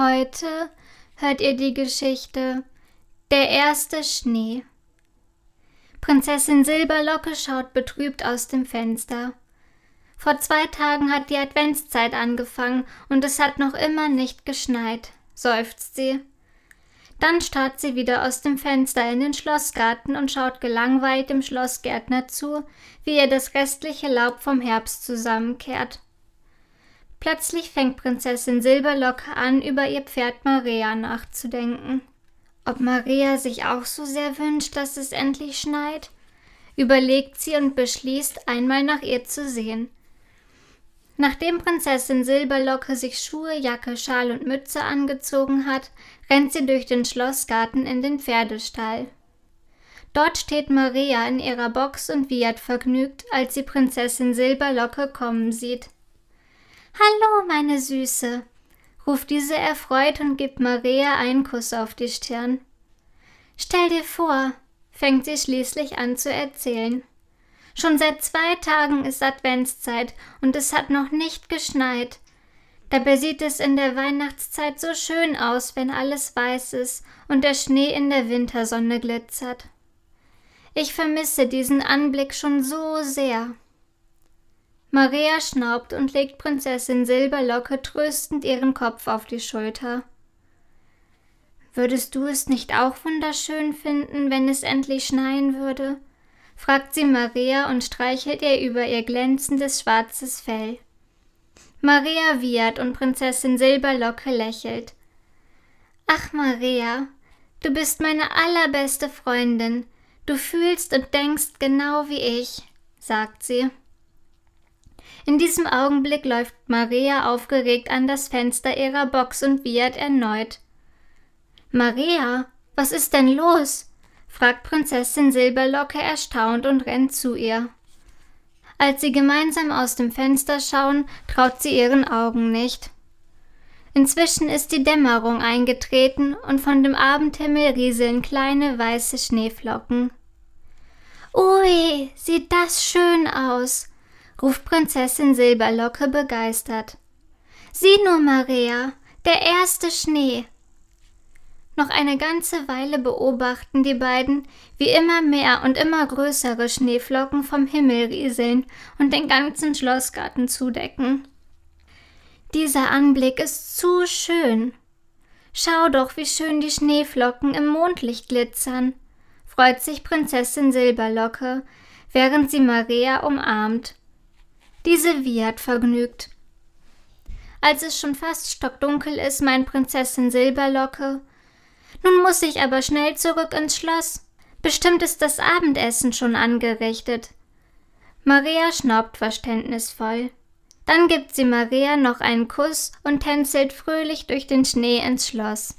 Heute hört ihr die Geschichte Der erste Schnee. Prinzessin Silberlocke schaut betrübt aus dem Fenster. Vor zwei Tagen hat die Adventszeit angefangen und es hat noch immer nicht geschneit, seufzt sie. Dann starrt sie wieder aus dem Fenster in den Schlossgarten und schaut gelangweilt dem Schlossgärtner zu, wie er das restliche Laub vom Herbst zusammenkehrt. Plötzlich fängt Prinzessin Silberlocke an, über ihr Pferd Maria nachzudenken. Ob Maria sich auch so sehr wünscht, dass es endlich schneit? Überlegt sie und beschließt, einmal nach ihr zu sehen. Nachdem Prinzessin Silberlocke sich Schuhe, Jacke, Schal und Mütze angezogen hat, rennt sie durch den Schlossgarten in den Pferdestall. Dort steht Maria in ihrer Box und wiehert vergnügt, als sie Prinzessin Silberlocke kommen sieht. Hallo, meine Süße, ruft diese erfreut und gibt Maria einen Kuss auf die Stirn. Stell dir vor, fängt sie schließlich an zu erzählen. Schon seit zwei Tagen ist Adventszeit und es hat noch nicht geschneit. Dabei sieht es in der Weihnachtszeit so schön aus, wenn alles weiß ist und der Schnee in der Wintersonne glitzert. Ich vermisse diesen Anblick schon so sehr. Maria schnaubt und legt Prinzessin Silberlocke tröstend ihren Kopf auf die Schulter. Würdest du es nicht auch wunderschön finden, wenn es endlich schneien würde? fragt sie Maria und streichelt ihr über ihr glänzendes schwarzes Fell. Maria wiehert und Prinzessin Silberlocke lächelt. Ach, Maria, du bist meine allerbeste Freundin. Du fühlst und denkst genau wie ich, sagt sie. In diesem Augenblick läuft Maria aufgeregt an das Fenster ihrer Box und wiehert erneut. Maria, was ist denn los? fragt Prinzessin Silberlocke erstaunt und rennt zu ihr. Als sie gemeinsam aus dem Fenster schauen, traut sie ihren Augen nicht. Inzwischen ist die Dämmerung eingetreten und von dem Abendhimmel rieseln kleine weiße Schneeflocken. Ui, sieht das schön aus, ruft Prinzessin Silberlocke begeistert. Sieh nur, Maria, der erste Schnee. Noch eine ganze Weile beobachten die beiden, wie immer mehr und immer größere Schneeflocken vom Himmel rieseln und den ganzen Schlossgarten zudecken. Dieser Anblick ist zu schön. Schau doch, wie schön die Schneeflocken im Mondlicht glitzern, freut sich Prinzessin Silberlocke, während sie Maria umarmt diese wiehert vergnügt. Als es schon fast stockdunkel ist, meint Prinzessin Silberlocke. Nun muss ich aber schnell zurück ins Schloss. Bestimmt ist das Abendessen schon angerichtet. Maria schnaubt verständnisvoll. Dann gibt sie Maria noch einen Kuss und tänzelt fröhlich durch den Schnee ins Schloss.